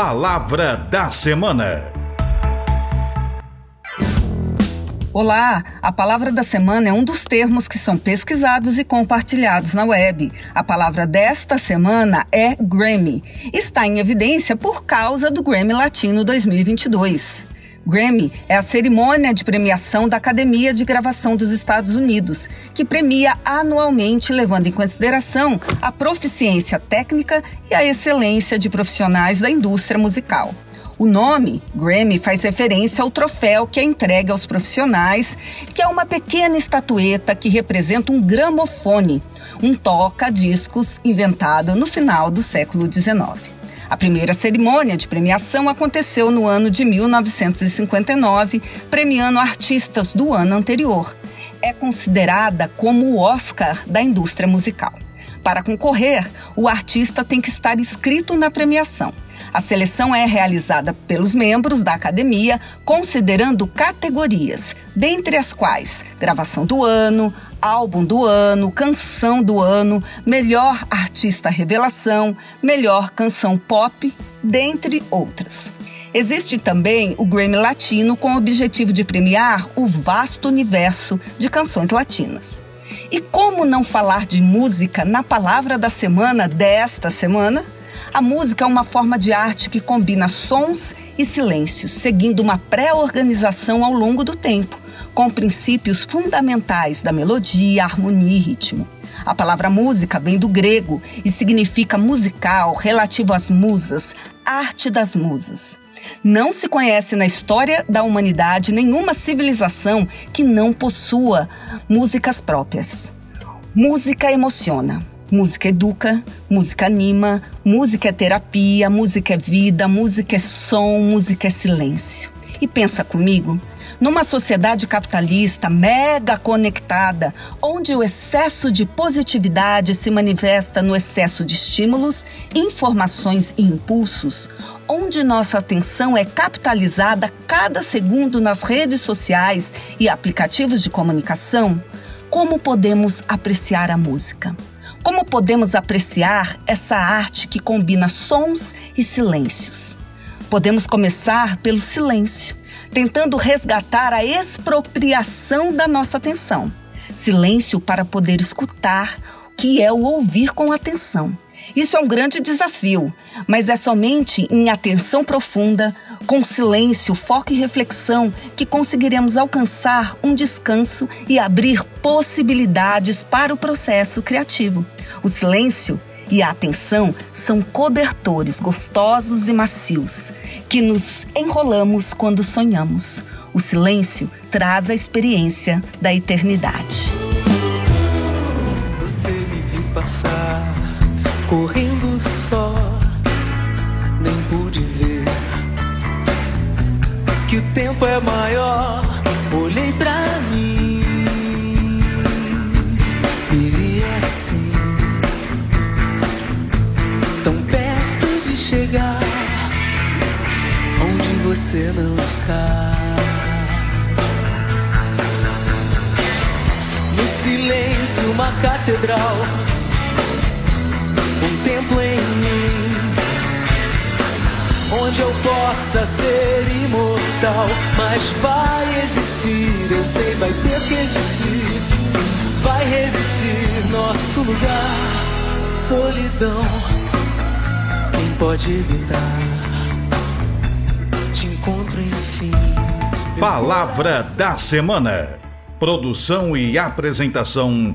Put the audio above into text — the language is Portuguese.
Palavra da Semana. Olá! A palavra da semana é um dos termos que são pesquisados e compartilhados na web. A palavra desta semana é Grammy. Está em evidência por causa do Grammy Latino 2022. Grammy é a cerimônia de premiação da Academia de Gravação dos Estados Unidos, que premia anualmente levando em consideração a proficiência técnica e a excelência de profissionais da indústria musical. O nome, Grammy, faz referência ao troféu que é entregue aos profissionais, que é uma pequena estatueta que representa um gramofone, um toca-discos inventado no final do século XIX. A primeira cerimônia de premiação aconteceu no ano de 1959, premiando artistas do ano anterior. É considerada como o Oscar da indústria musical. Para concorrer, o artista tem que estar inscrito na premiação. A seleção é realizada pelos membros da academia, considerando categorias, dentre as quais gravação do ano, álbum do ano, canção do ano, melhor artista revelação, melhor canção pop, dentre outras. Existe também o Grammy Latino com o objetivo de premiar o vasto universo de canções latinas. E como não falar de música na palavra da semana desta semana? A música é uma forma de arte que combina sons e silêncios, seguindo uma pré-organização ao longo do tempo, com princípios fundamentais da melodia, harmonia e ritmo. A palavra música vem do grego e significa musical, relativo às musas, arte das musas. Não se conhece na história da humanidade nenhuma civilização que não possua músicas próprias. Música emociona. Música educa, música anima, música é terapia, música é vida, música é som, música é silêncio. E pensa comigo, numa sociedade capitalista mega conectada, onde o excesso de positividade se manifesta no excesso de estímulos, informações e impulsos, onde nossa atenção é capitalizada cada segundo nas redes sociais e aplicativos de comunicação, como podemos apreciar a música? Como podemos apreciar essa arte que combina sons e silêncios? Podemos começar pelo silêncio, tentando resgatar a expropriação da nossa atenção. Silêncio para poder escutar, que é o ouvir com atenção. Isso é um grande desafio, mas é somente em atenção profunda, com silêncio, foco e reflexão que conseguiremos alcançar um descanso e abrir possibilidades para o processo criativo. O silêncio e a atenção são cobertores gostosos e macios que nos enrolamos quando sonhamos. O silêncio traz a experiência da eternidade. Você me viu passar, correndo só, nem pude ver que o tempo é maior. Olhei pra mim e vi assim, tão perto de chegar onde você não está. No silêncio, uma catedral, um templo em mim onde eu possa ser imortal. Mas vai existir, eu sei, vai ter que existir. Vai resistir nosso lugar, solidão. Quem pode evitar? Te encontro enfim. Palavra da semana. Produção e apresentação: